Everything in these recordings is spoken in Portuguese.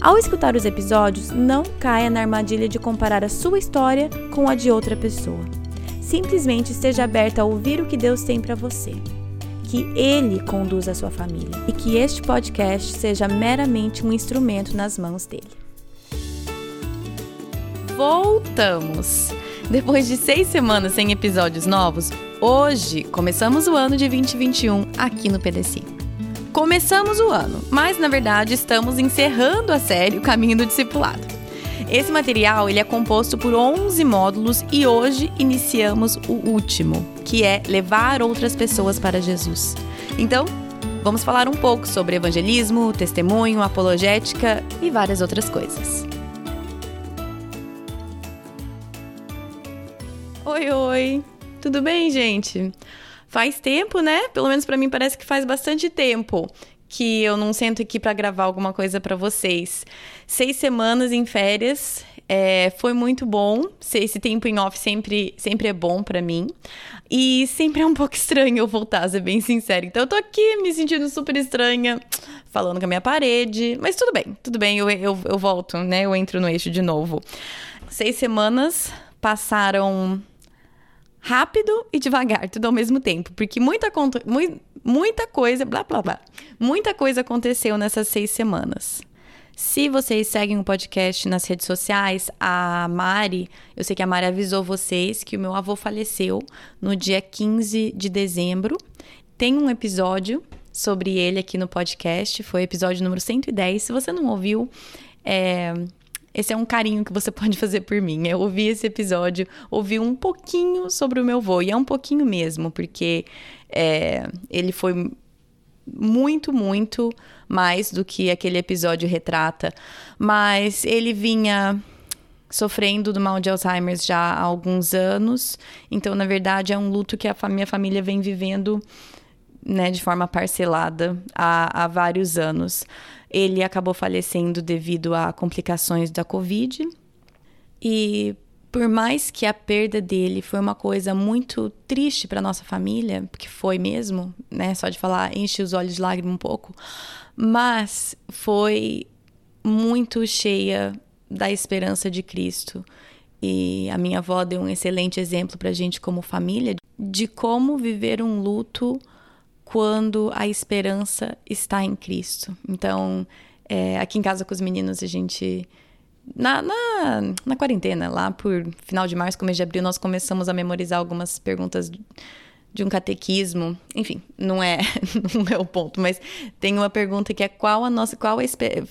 Ao escutar os episódios, não caia na armadilha de comparar a sua história com a de outra pessoa. Simplesmente esteja aberta a ouvir o que Deus tem para você. Que Ele conduza a sua família e que este podcast seja meramente um instrumento nas mãos dele. Voltamos! Depois de seis semanas sem episódios novos, hoje começamos o ano de 2021 aqui no PDC. Começamos o ano, mas na verdade estamos encerrando a série O Caminho do Discipulado. Esse material ele é composto por 11 módulos e hoje iniciamos o último, que é levar outras pessoas para Jesus. Então, vamos falar um pouco sobre evangelismo, testemunho, apologética e várias outras coisas. Oi, oi! Tudo bem, gente? Faz tempo, né? Pelo menos para mim parece que faz bastante tempo que eu não sento aqui para gravar alguma coisa para vocês. Seis semanas em férias, é, foi muito bom. Esse tempo em off sempre, sempre é bom para mim. E sempre é um pouco estranho eu voltar, ser bem sincero. Então eu tô aqui me sentindo super estranha, falando com a minha parede. Mas tudo bem, tudo bem, eu, eu, eu volto, né? Eu entro no eixo de novo. Seis semanas passaram rápido e devagar, tudo ao mesmo tempo, porque muita, muita coisa, blá blá blá, muita coisa aconteceu nessas seis semanas. Se vocês seguem o podcast nas redes sociais, a Mari, eu sei que a Mari avisou vocês que o meu avô faleceu no dia 15 de dezembro. Tem um episódio sobre ele aqui no podcast, foi o episódio número 110. Se você não ouviu, é, esse é um carinho que você pode fazer por mim. Eu ouvi esse episódio, ouvi um pouquinho sobre o meu avô, e é um pouquinho mesmo, porque é, ele foi muito, muito mais do que aquele episódio retrata. Mas ele vinha sofrendo do mal de Alzheimer já há alguns anos, então, na verdade, é um luto que a minha família vem vivendo né, de forma parcelada há, há vários anos. Ele acabou falecendo devido a complicações da Covid. E por mais que a perda dele foi uma coisa muito triste para nossa família, porque foi mesmo, né? Só de falar, enche os olhos de lágrima um pouco, mas foi muito cheia da esperança de Cristo. E a minha avó deu um excelente exemplo para a gente como família de como viver um luto quando a esperança está em Cristo. Então, é, aqui em casa com os meninos, a gente. Na, na, na, quarentena, lá por final de março, começo de abril, nós começamos a memorizar algumas perguntas de um catequismo. Enfim, não é, não é o ponto, mas tem uma pergunta que é qual a nossa. Qual a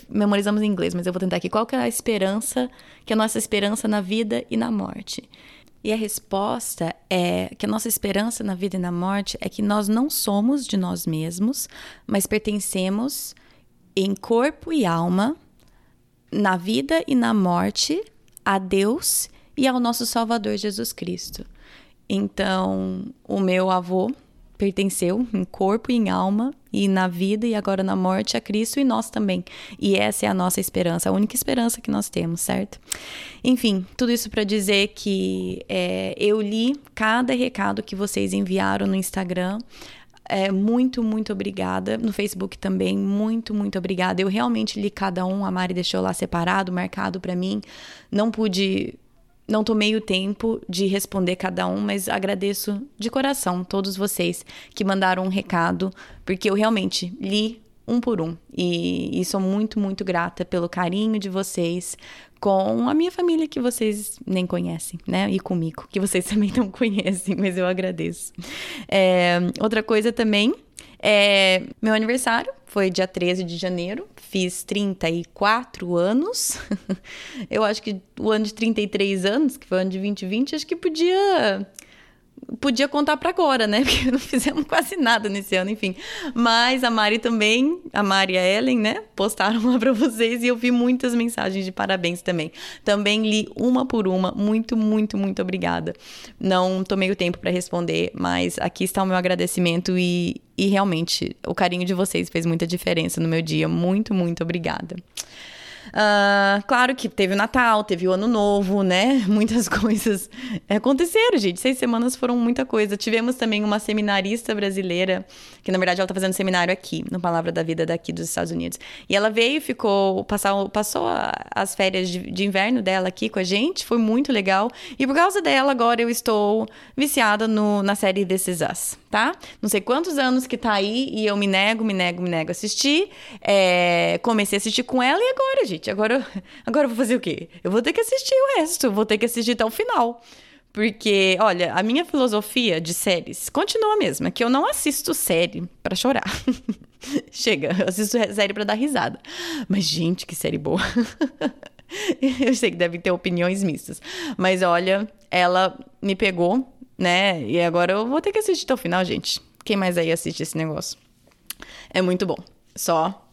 memorizamos em inglês, mas eu vou tentar aqui. Qual que é a esperança, que é a nossa esperança na vida e na morte? E a resposta é que a nossa esperança na vida e na morte é que nós não somos de nós mesmos, mas pertencemos em corpo e alma, na vida e na morte, a Deus e ao nosso Salvador Jesus Cristo. Então, o meu avô pertenceu em corpo e em alma, e na vida e agora na morte a Cristo e nós também. E essa é a nossa esperança, a única esperança que nós temos, certo? Enfim, tudo isso para dizer que é, eu li cada recado que vocês enviaram no Instagram. É, muito, muito obrigada. No Facebook também, muito, muito obrigada. Eu realmente li cada um. A Mari deixou lá separado, marcado para mim. Não pude não tomei o tempo de responder cada um, mas agradeço de coração todos vocês que mandaram um recado, porque eu realmente li um por um. E, e sou muito, muito grata pelo carinho de vocês com a minha família que vocês nem conhecem, né? E comigo, que vocês também não conhecem, mas eu agradeço. É, outra coisa também é meu aniversário foi dia 13 de janeiro, fiz 34 anos. eu acho que o ano de 33 anos, que foi o ano de 2020, acho que podia podia contar para agora, né? Porque não fizemos quase nada nesse ano, enfim. Mas a Mari também, a Mari e a Ellen, né? Postaram lá para vocês e eu vi muitas mensagens de parabéns também. Também li uma por uma. Muito, muito, muito obrigada. Não tomei o tempo para responder, mas aqui está o meu agradecimento e, e realmente o carinho de vocês fez muita diferença no meu dia. Muito, muito obrigada. Uh, claro que teve o Natal, teve o Ano Novo, né? Muitas coisas aconteceram, gente. Seis semanas foram muita coisa. Tivemos também uma seminarista brasileira, que na verdade ela tá fazendo seminário aqui, no Palavra da Vida daqui dos Estados Unidos. E ela veio ficou, passou, passou as férias de, de inverno dela aqui com a gente, foi muito legal. E por causa dela, agora eu estou viciada no, na série This Is Us, tá? Não sei quantos anos que tá aí e eu me nego, me nego, me nego a assistir. É, comecei a assistir com ela e agora, gente agora, agora eu vou fazer o quê? Eu vou ter que assistir o resto, vou ter que assistir até o final. Porque, olha, a minha filosofia de séries continua a mesma, que eu não assisto série para chorar. Chega, eu assisto série para dar risada. Mas, gente, que série boa. eu sei que devem ter opiniões mistas. Mas, olha, ela me pegou, né? E agora eu vou ter que assistir até o final, gente. Quem mais aí assiste esse negócio? É muito bom. Só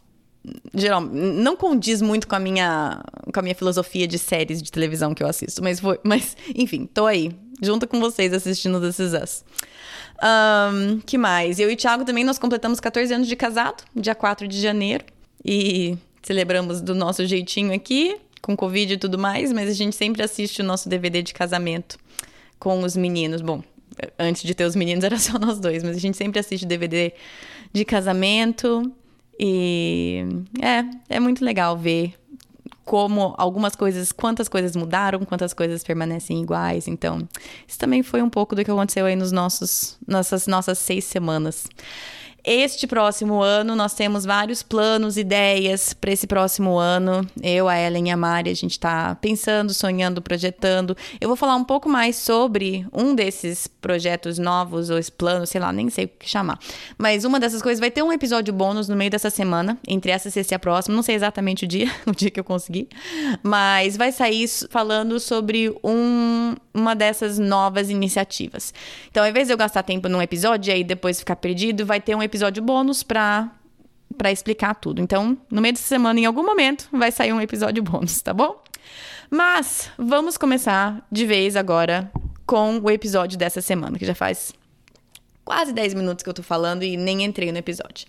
geral, não condiz muito com a minha com a minha filosofia de séries de televisão que eu assisto, mas foi, mas enfim, tô aí, junto com vocês assistindo This Is Us. Um, que mais? Eu e o Thiago também nós completamos 14 anos de casado, dia 4 de janeiro, e celebramos do nosso jeitinho aqui, com Covid e tudo mais, mas a gente sempre assiste o nosso DVD de casamento com os meninos. Bom, antes de ter os meninos era só nós dois, mas a gente sempre assiste DVD de casamento. E é, é muito legal ver como algumas coisas, quantas coisas mudaram, quantas coisas permanecem iguais. Então, isso também foi um pouco do que aconteceu aí nos nossos nossas nossas seis semanas. Este próximo ano, nós temos vários planos, ideias para esse próximo ano. Eu, a Ellen e a Mari, a gente está pensando, sonhando, projetando. Eu vou falar um pouco mais sobre um desses projetos novos, ou esse plano, sei lá, nem sei o que chamar. Mas uma dessas coisas vai ter um episódio bônus no meio dessa semana, entre essa sexta e a próxima. Não sei exatamente o dia, o dia que eu consegui. Mas vai sair falando sobre um, uma dessas novas iniciativas. Então, ao invés de eu gastar tempo num episódio e aí depois ficar perdido, vai ter um episódio bônus para para explicar tudo. Então, no meio dessa semana, em algum momento, vai sair um episódio bônus, tá bom? Mas vamos começar de vez agora com o episódio dessa semana, que já faz quase 10 minutos que eu tô falando e nem entrei no episódio.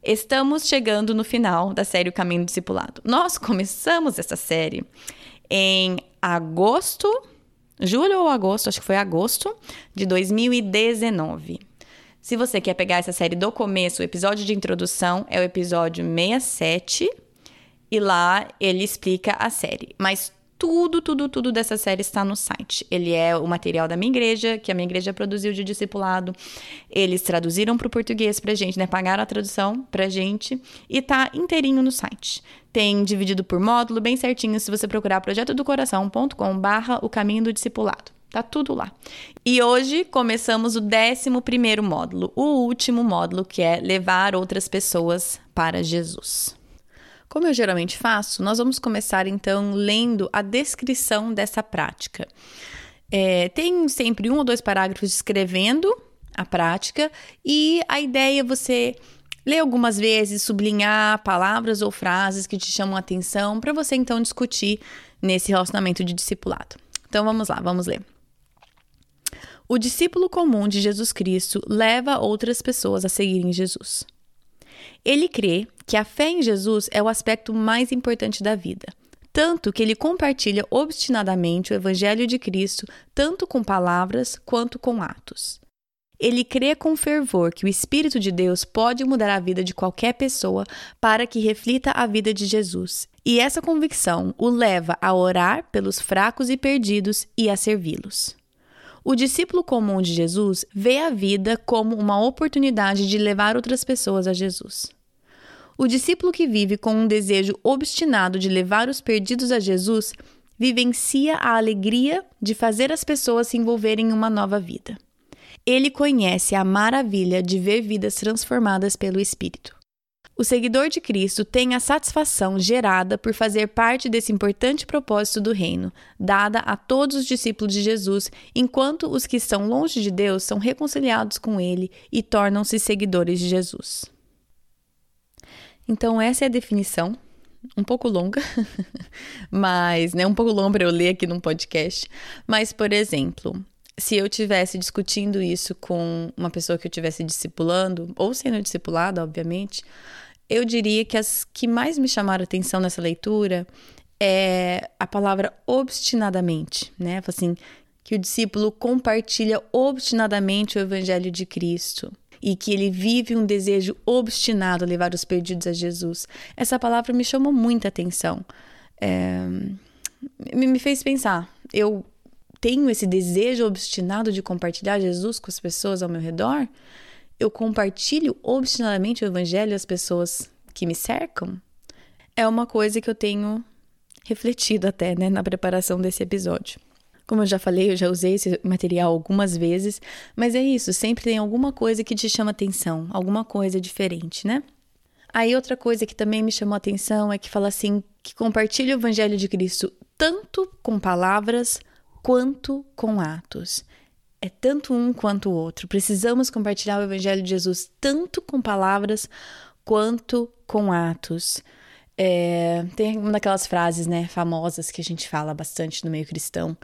Estamos chegando no final da série O Caminho Discipulado. Nós começamos essa série em agosto julho ou agosto, acho que foi agosto de 2019. Se você quer pegar essa série do começo, o episódio de introdução é o episódio 67 e lá ele explica a série. Mas tudo, tudo, tudo dessa série está no site. Ele é o material da minha igreja, que a minha igreja produziu de discipulado. Eles traduziram para o português para gente, né? Pagaram a tradução para gente e tá inteirinho no site. Tem dividido por módulo, bem certinho, se você procurar projetodocoração.com barra o caminho do discipulado. Tá tudo lá. E hoje começamos o 11 módulo, o último módulo, que é levar outras pessoas para Jesus. Como eu geralmente faço, nós vamos começar então lendo a descrição dessa prática. É, tem sempre um ou dois parágrafos descrevendo a prática e a ideia é você ler algumas vezes, sublinhar palavras ou frases que te chamam a atenção para você então discutir nesse relacionamento de discipulado. Então vamos lá, vamos ler. O discípulo comum de Jesus Cristo leva outras pessoas a seguirem Jesus. Ele crê que a fé em Jesus é o aspecto mais importante da vida, tanto que ele compartilha obstinadamente o Evangelho de Cristo, tanto com palavras quanto com atos. Ele crê com fervor que o Espírito de Deus pode mudar a vida de qualquer pessoa para que reflita a vida de Jesus, e essa convicção o leva a orar pelos fracos e perdidos e a servi-los. O discípulo comum de Jesus vê a vida como uma oportunidade de levar outras pessoas a Jesus. O discípulo que vive com um desejo obstinado de levar os perdidos a Jesus vivencia a alegria de fazer as pessoas se envolverem em uma nova vida. Ele conhece a maravilha de ver vidas transformadas pelo Espírito. O seguidor de Cristo tem a satisfação gerada por fazer parte desse importante propósito do reino, dada a todos os discípulos de Jesus, enquanto os que estão longe de Deus são reconciliados com ele e tornam-se seguidores de Jesus. Então, essa é a definição, um pouco longa, mas, né, um pouco longa para eu ler aqui num podcast. Mas, por exemplo, se eu tivesse discutindo isso com uma pessoa que eu estivesse discipulando, ou sendo discipulada, obviamente, eu diria que as que mais me chamaram atenção nessa leitura é a palavra obstinadamente, né? Assim, que o discípulo compartilha obstinadamente o evangelho de Cristo e que ele vive um desejo obstinado a levar os perdidos a Jesus. Essa palavra me chamou muita atenção. É, me fez pensar. Eu tenho esse desejo obstinado de compartilhar Jesus com as pessoas ao meu redor? Eu compartilho obstinadamente o evangelho às pessoas que me cercam? É uma coisa que eu tenho refletido até, né, na preparação desse episódio. Como eu já falei, eu já usei esse material algumas vezes, mas é isso, sempre tem alguma coisa que te chama atenção, alguma coisa diferente, né? Aí outra coisa que também me chamou atenção é que fala assim, que compartilha o evangelho de Cristo tanto com palavras quanto com atos é tanto um quanto o outro. Precisamos compartilhar o Evangelho de Jesus tanto com palavras quanto com atos. É, tem uma daquelas frases né, famosas que a gente fala bastante no meio cristão.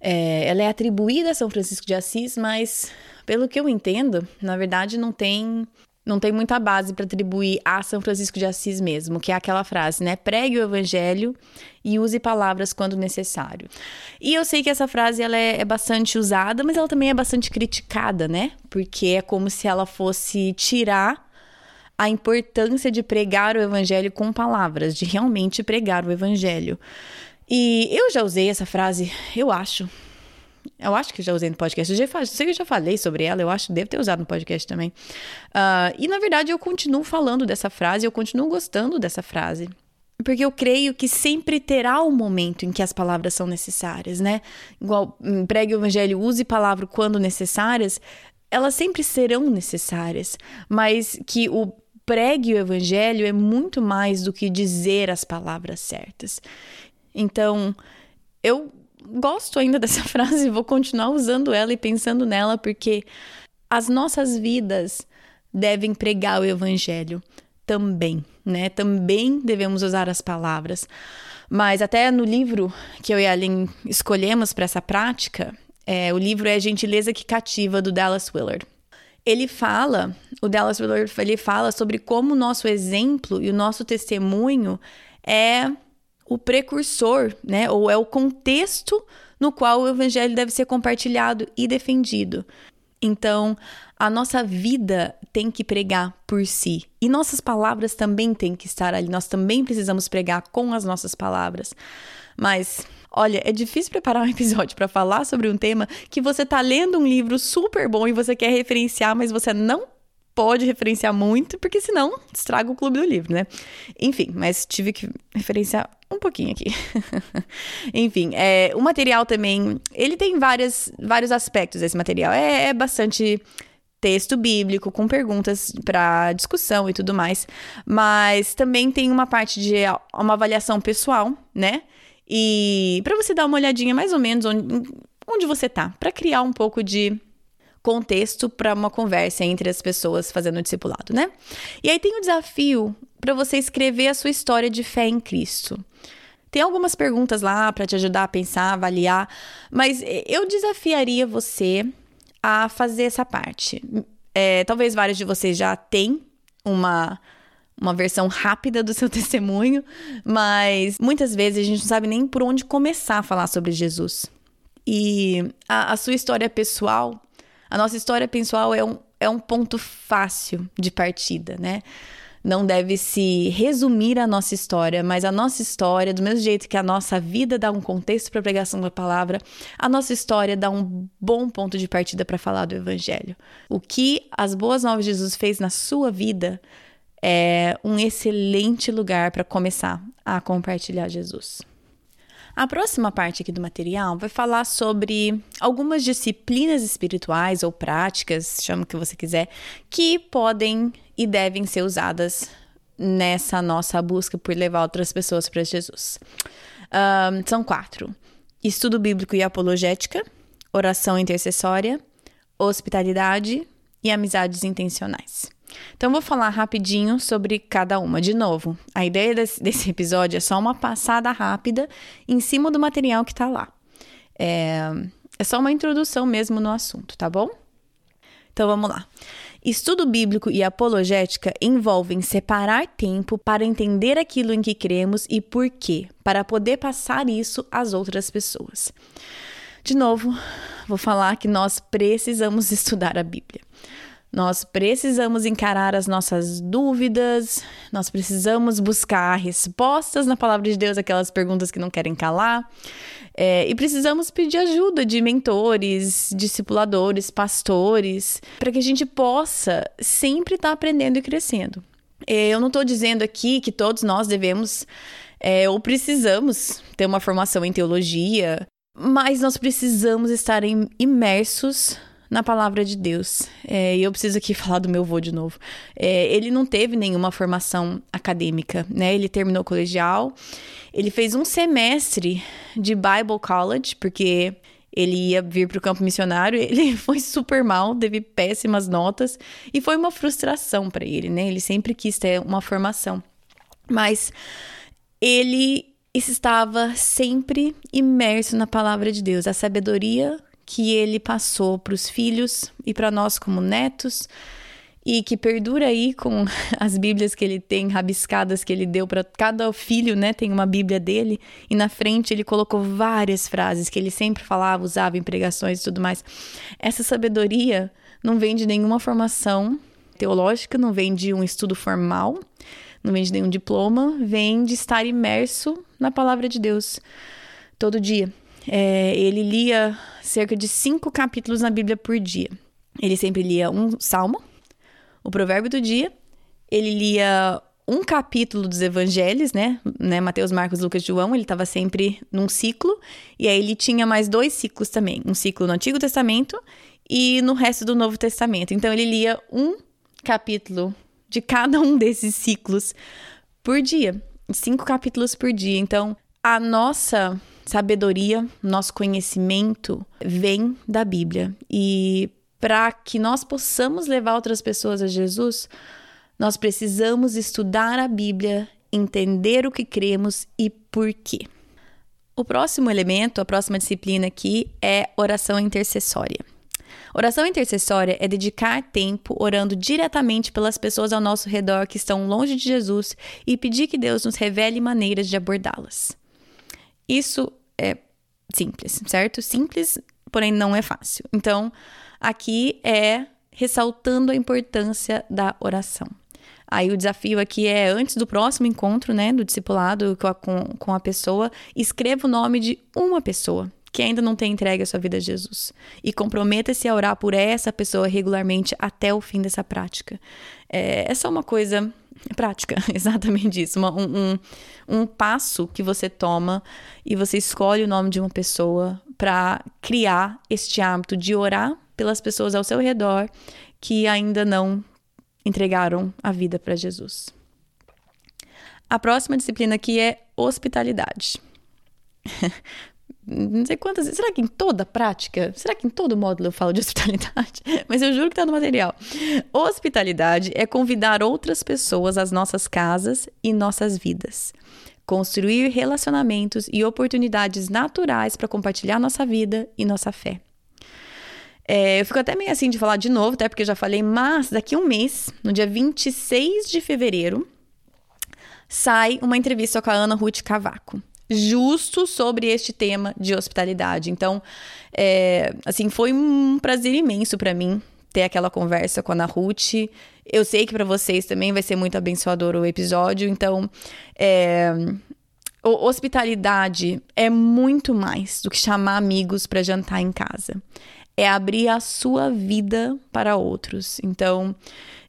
É, ela é atribuída a São Francisco de Assis, mas pelo que eu entendo, na verdade não tem não tem muita base para atribuir a São Francisco de Assis mesmo, que é aquela frase, né? Pregue o evangelho e use palavras quando necessário. E eu sei que essa frase ela é, é bastante usada, mas ela também é bastante criticada, né? Porque é como se ela fosse tirar a importância de pregar o evangelho com palavras, de realmente pregar o evangelho. E eu já usei essa frase, eu acho, eu acho que já usei no podcast. Eu já, sei que eu já falei sobre ela, eu acho que devo ter usado no podcast também. Uh, e na verdade eu continuo falando dessa frase, eu continuo gostando dessa frase. Porque eu creio que sempre terá um momento em que as palavras são necessárias, né? Igual hum, pregue o evangelho, use palavra quando necessárias, elas sempre serão necessárias. Mas que o pregue o evangelho é muito mais do que dizer as palavras certas. Então, eu gosto ainda dessa frase, vou continuar usando ela e pensando nela, porque as nossas vidas devem pregar o evangelho também, né? Também devemos usar as palavras. Mas até no livro que eu e a Aline escolhemos para essa prática, é, o livro é Gentileza que Cativa, do Dallas Willard. Ele fala, o Dallas Willard, ele fala sobre como o nosso exemplo e o nosso testemunho é o precursor, né? Ou é o contexto no qual o evangelho deve ser compartilhado e defendido. Então, a nossa vida tem que pregar por si. E nossas palavras também têm que estar ali. Nós também precisamos pregar com as nossas palavras. Mas, olha, é difícil preparar um episódio para falar sobre um tema que você está lendo um livro super bom e você quer referenciar, mas você não pode referenciar muito, porque senão estraga o clube do livro, né? Enfim, mas tive que referenciar um pouquinho aqui. Enfim, é, o material também, ele tem várias, vários aspectos desse material. É, é bastante texto bíblico com perguntas para discussão e tudo mais, mas também tem uma parte de uma avaliação pessoal, né? E para você dar uma olhadinha mais ou menos onde, onde você tá, para criar um pouco de contexto para uma conversa entre as pessoas fazendo o discipulado, né? E aí tem o desafio para você escrever a sua história de fé em Cristo. Tem algumas perguntas lá para te ajudar a pensar, avaliar, mas eu desafiaria você a fazer essa parte. É, talvez vários de vocês já têm uma uma versão rápida do seu testemunho, mas muitas vezes a gente não sabe nem por onde começar a falar sobre Jesus. E a, a sua história pessoal a nossa história pessoal é um, é um ponto fácil de partida, né? Não deve se resumir a nossa história, mas a nossa história, do mesmo jeito que a nossa vida dá um contexto para a pregação da palavra, a nossa história dá um bom ponto de partida para falar do Evangelho. O que as boas novas de Jesus fez na sua vida é um excelente lugar para começar a compartilhar Jesus. A próxima parte aqui do material vai falar sobre algumas disciplinas espirituais ou práticas, chama o que você quiser, que podem e devem ser usadas nessa nossa busca por levar outras pessoas para Jesus. Um, são quatro: estudo bíblico e apologética, oração intercessória, hospitalidade e amizades intencionais. Então, vou falar rapidinho sobre cada uma. De novo, a ideia desse, desse episódio é só uma passada rápida em cima do material que está lá. É, é só uma introdução mesmo no assunto, tá bom? Então, vamos lá. Estudo bíblico e apologética envolvem separar tempo para entender aquilo em que cremos e por quê, para poder passar isso às outras pessoas. De novo, vou falar que nós precisamos estudar a Bíblia. Nós precisamos encarar as nossas dúvidas, nós precisamos buscar respostas na palavra de Deus, aquelas perguntas que não querem calar. É, e precisamos pedir ajuda de mentores, discipuladores, pastores, para que a gente possa sempre estar tá aprendendo e crescendo. É, eu não estou dizendo aqui que todos nós devemos é, ou precisamos ter uma formação em teologia, mas nós precisamos estar imersos na palavra de Deus. É, e eu preciso aqui falar do meu avô de novo. É, ele não teve nenhuma formação acadêmica, né? Ele terminou o colegial, ele fez um semestre de Bible College, porque ele ia vir para o campo missionário, ele foi super mal, teve péssimas notas e foi uma frustração para ele, né? Ele sempre quis ter uma formação. Mas ele estava sempre imerso na palavra de Deus, a sabedoria que ele passou para os filhos e para nós como netos e que perdura aí com as Bíblias que ele tem rabiscadas que ele deu para cada filho, né? Tem uma Bíblia dele e na frente ele colocou várias frases que ele sempre falava, usava em pregações e tudo mais. Essa sabedoria não vem de nenhuma formação teológica, não vem de um estudo formal, não vem de nenhum diploma, vem de estar imerso na palavra de Deus todo dia. É, ele lia cerca de cinco capítulos na Bíblia por dia. Ele sempre lia um salmo, o provérbio do dia, ele lia um capítulo dos evangelhos, né? né? Mateus, Marcos, Lucas, João, ele estava sempre num ciclo, e aí ele tinha mais dois ciclos também, um ciclo no Antigo Testamento e no resto do Novo Testamento. Então ele lia um capítulo de cada um desses ciclos por dia, cinco capítulos por dia. Então, a nossa sabedoria, nosso conhecimento vem da Bíblia. E para que nós possamos levar outras pessoas a Jesus, nós precisamos estudar a Bíblia, entender o que cremos e por quê. O próximo elemento, a próxima disciplina aqui é oração intercessória. Oração intercessória é dedicar tempo orando diretamente pelas pessoas ao nosso redor que estão longe de Jesus e pedir que Deus nos revele maneiras de abordá-las. Isso é simples, certo? Simples, porém não é fácil. Então, aqui é ressaltando a importância da oração. Aí o desafio aqui é, antes do próximo encontro, né, do discipulado com a, com, com a pessoa, escreva o nome de uma pessoa que ainda não tem entregue a sua vida a Jesus. E comprometa-se a orar por essa pessoa regularmente até o fim dessa prática. É, é uma coisa prática, exatamente isso. Uma, um, um, um passo que você toma e você escolhe o nome de uma pessoa para criar este hábito de orar pelas pessoas ao seu redor que ainda não entregaram a vida para Jesus. A próxima disciplina aqui é hospitalidade. não sei quantas. Será que em toda prática? Será que em todo módulo eu falo de hospitalidade? Mas eu juro que tá no material. Hospitalidade é convidar outras pessoas às nossas casas e nossas vidas. Construir relacionamentos e oportunidades naturais para compartilhar nossa vida e nossa fé. É, eu fico até meio assim de falar de novo, até porque eu já falei, mas daqui a um mês, no dia 26 de fevereiro, sai uma entrevista com a Ana Ruth Cavaco justo sobre este tema de hospitalidade. Então, é, assim, foi um prazer imenso para mim ter aquela conversa com a Ana Ruth. Eu sei que para vocês também vai ser muito abençoador o episódio, então é, hospitalidade é muito mais do que chamar amigos para jantar em casa. É abrir a sua vida para outros. Então,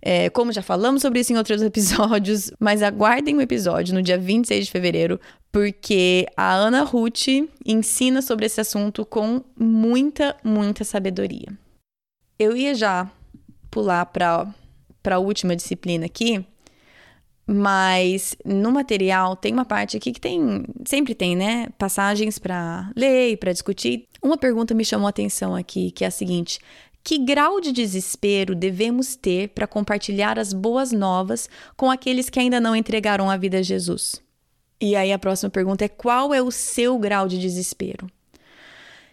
é, como já falamos sobre isso em outros episódios, mas aguardem o episódio no dia 26 de fevereiro, porque a Ana Ruth ensina sobre esse assunto com muita, muita sabedoria. Eu ia já pular para a última disciplina aqui, Mas no material tem uma parte aqui que tem, sempre tem, né, passagens para ler e para discutir. Uma pergunta me chamou a atenção aqui, que é a seguinte: que grau de desespero devemos ter para compartilhar as boas novas com aqueles que ainda não entregaram a vida a Jesus? E aí a próxima pergunta é: qual é o seu grau de desespero?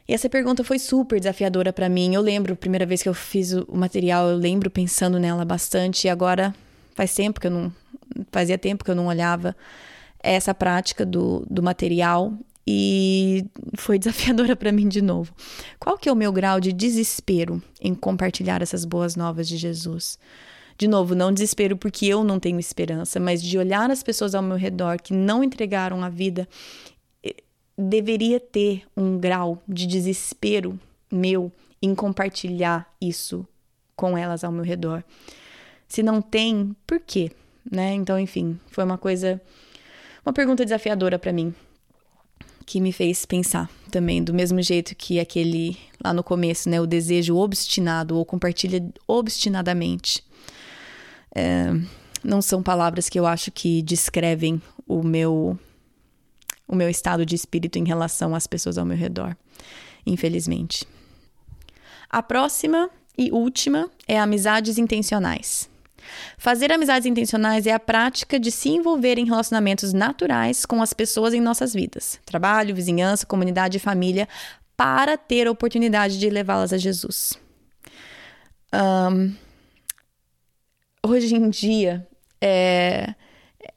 E essa pergunta foi super desafiadora para mim. Eu lembro, primeira vez que eu fiz o material, eu lembro pensando nela bastante. E agora faz tempo que eu não. Fazia tempo que eu não olhava essa prática do, do material e foi desafiadora para mim de novo. Qual que é o meu grau de desespero em compartilhar essas boas novas de Jesus? De novo, não desespero porque eu não tenho esperança, mas de olhar as pessoas ao meu redor que não entregaram a vida, deveria ter um grau de desespero meu em compartilhar isso com elas ao meu redor. Se não tem, por quê? Né? Então, enfim, foi uma coisa, uma pergunta desafiadora para mim que me fez pensar também, do mesmo jeito que aquele lá no começo, né, o desejo obstinado ou compartilha obstinadamente. É, não são palavras que eu acho que descrevem o meu o meu estado de espírito em relação às pessoas ao meu redor, infelizmente. A próxima e última é amizades intencionais. Fazer amizades intencionais é a prática de se envolver em relacionamentos naturais com as pessoas em nossas vidas, trabalho, vizinhança, comunidade e família, para ter a oportunidade de levá-las a Jesus. Um, hoje em dia, é,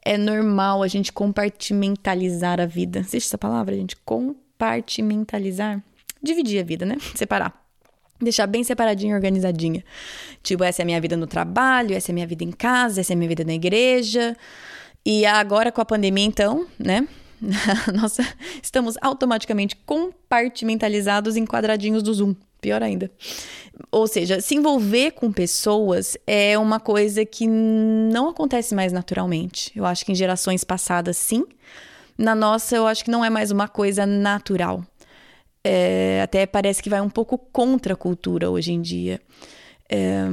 é normal a gente compartimentalizar a vida. Existe essa palavra, gente? Compartimentalizar? Dividir a vida, né? Separar. Deixar bem separadinha, organizadinha. Tipo, essa é a minha vida no trabalho, essa é a minha vida em casa, essa é a minha vida na igreja. E agora com a pandemia, então, né? Nossa, estamos automaticamente compartimentalizados em quadradinhos do Zoom. Pior ainda. Ou seja, se envolver com pessoas é uma coisa que não acontece mais naturalmente. Eu acho que em gerações passadas, sim. Na nossa, eu acho que não é mais uma coisa natural é, até parece que vai um pouco contra a cultura hoje em dia. É,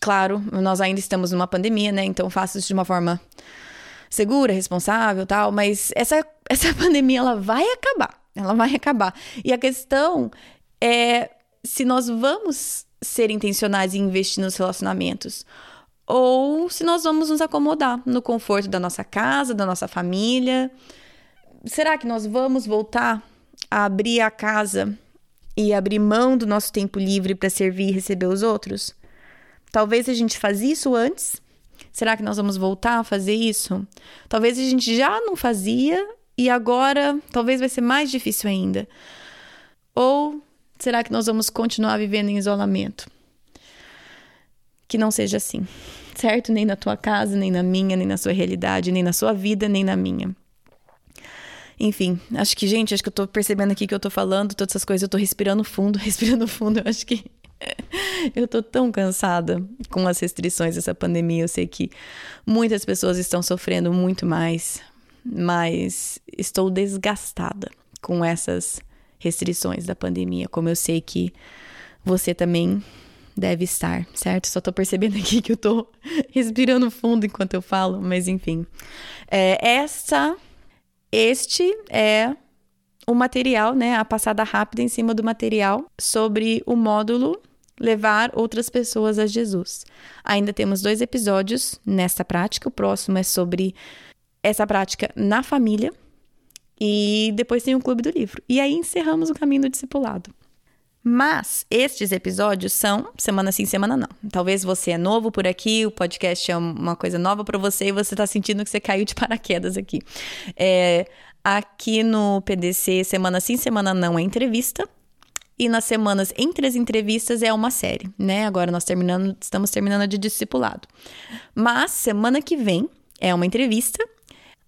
claro, nós ainda estamos numa pandemia, né? Então faço isso de uma forma segura, responsável, tal. Mas essa essa pandemia ela vai acabar, ela vai acabar. E a questão é se nós vamos ser intencionais em investir nos relacionamentos ou se nós vamos nos acomodar no conforto da nossa casa, da nossa família. Será que nós vamos voltar a abrir a casa e abrir mão do nosso tempo livre para servir e receber os outros? Talvez a gente fazia isso antes. Será que nós vamos voltar a fazer isso? Talvez a gente já não fazia e agora talvez vai ser mais difícil ainda. Ou será que nós vamos continuar vivendo em isolamento? Que não seja assim, certo? Nem na tua casa, nem na minha, nem na sua realidade, nem na sua vida, nem na minha. Enfim, acho que, gente, acho que eu tô percebendo aqui que eu tô falando todas essas coisas, eu tô respirando fundo, respirando fundo. Eu acho que eu tô tão cansada com as restrições dessa pandemia. Eu sei que muitas pessoas estão sofrendo muito mais, mas estou desgastada com essas restrições da pandemia, como eu sei que você também deve estar, certo? Só tô percebendo aqui que eu tô respirando fundo enquanto eu falo, mas enfim. É, essa este é o material, né, a passada rápida em cima do material sobre o módulo levar outras pessoas a Jesus. Ainda temos dois episódios nessa prática. O próximo é sobre essa prática na família. E depois tem o Clube do Livro. E aí encerramos o caminho do discipulado. Mas estes episódios são semana sim, semana não. Talvez você é novo por aqui, o podcast é uma coisa nova para você e você está sentindo que você caiu de paraquedas aqui. É, aqui no PDC, semana sim, semana não é entrevista. E nas semanas entre as entrevistas é uma série, né? Agora nós terminando, estamos terminando de discipulado. Mas semana que vem é uma entrevista.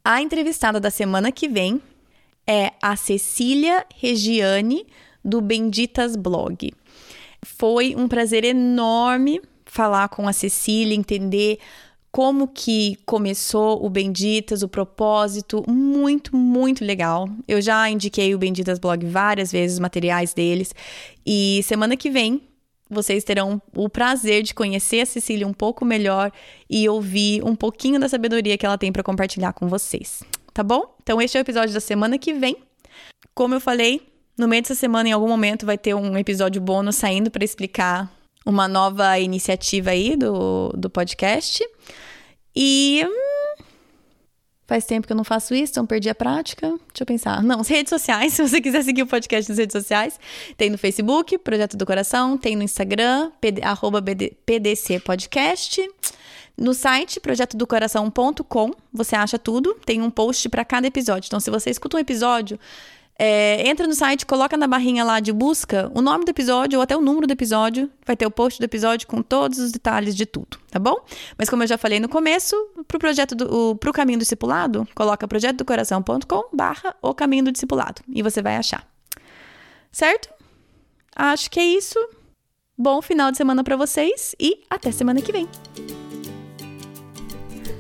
A entrevistada da semana que vem é a Cecília Regiane do Benditas Blog. Foi um prazer enorme falar com a Cecília, entender como que começou o Benditas, o propósito, muito, muito legal. Eu já indiquei o Benditas Blog várias vezes, os materiais deles, e semana que vem vocês terão o prazer de conhecer a Cecília um pouco melhor e ouvir um pouquinho da sabedoria que ela tem para compartilhar com vocês. Tá bom? Então, este é o episódio da semana que vem. Como eu falei, no meio dessa semana, em algum momento, vai ter um episódio bônus saindo para explicar uma nova iniciativa aí do, do podcast. E. Hum, faz tempo que eu não faço isso, então perdi a prática. Deixa eu pensar. Não, as redes sociais, se você quiser seguir o podcast nas redes sociais, tem no Facebook, Projeto do Coração, tem no Instagram, pd, arroba PDC Podcast. No site projetodocoração.com você acha tudo, tem um post para cada episódio. Então, se você escuta um episódio, é, entra no site, coloca na barrinha lá de busca o nome do episódio ou até o número do episódio. Vai ter o post do episódio com todos os detalhes de tudo, tá bom? Mas como eu já falei no começo, pro projeto do o, pro caminho do discipulado, coloca projetodocoração.com barra o caminho do discipulado e você vai achar. Certo? Acho que é isso. Bom final de semana para vocês e até semana que vem.